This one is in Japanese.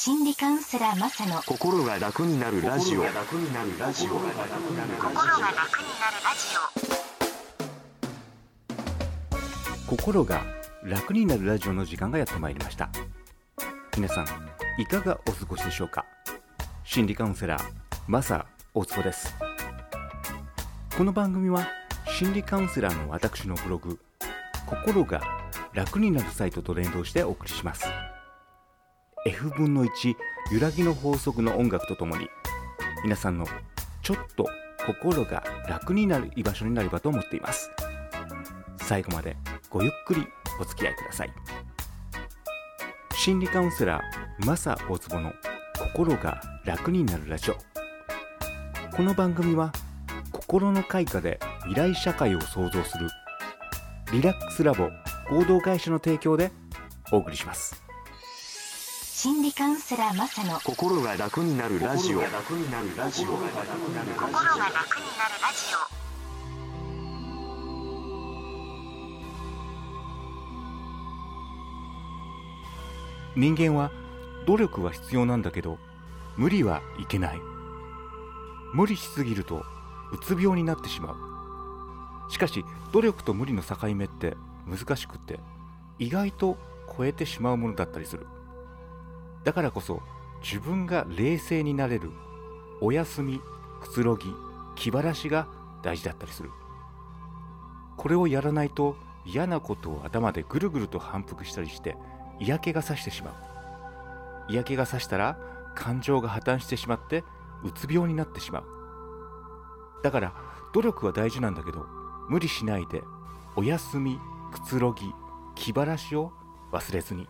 心理カウンセラーマサの心が楽になるラジオ。心が楽になるラジ心が楽になるラジオの時間がやってまいりました。皆さんいかがお過ごしでしょうか？心理カウンセラーマサ大坪です。この番組は心理カウンセラーの私のブログ心が楽になるサイトと連動してお送りします F 分の1揺らぎの法則の音楽とともに皆さんのちょっと心が楽になる居場所になればと思っています。最後までごゆっくりお付き合いください。心理カウンセラーマサ大坪の心が楽になるラジオ。この番組は心の開花で未来社会を創造するリラックスラボ合同会社の提供でお送りします。心理カウンセラーマサの心が楽になるラジオ。心が楽になるラジオ。人間は努力は必要なんだけど無理はいけない。無理しすぎるとうつ病になってしまう。しかし努力と無理の境目って難しくって意外と超えてしまうものだったりするだからこそ自分が冷静になれるお休みくつろぎ気晴らしが大事だったりする。これをやらないと嫌なことを頭でぐるぐると反復したりして嫌気がさしてしまう。嫌気がさしたら感情が破綻してしまってうつ病になってしまう。だから努力は大事なんだけど無理しないでお休みくつろぎ気晴らしを忘れずに。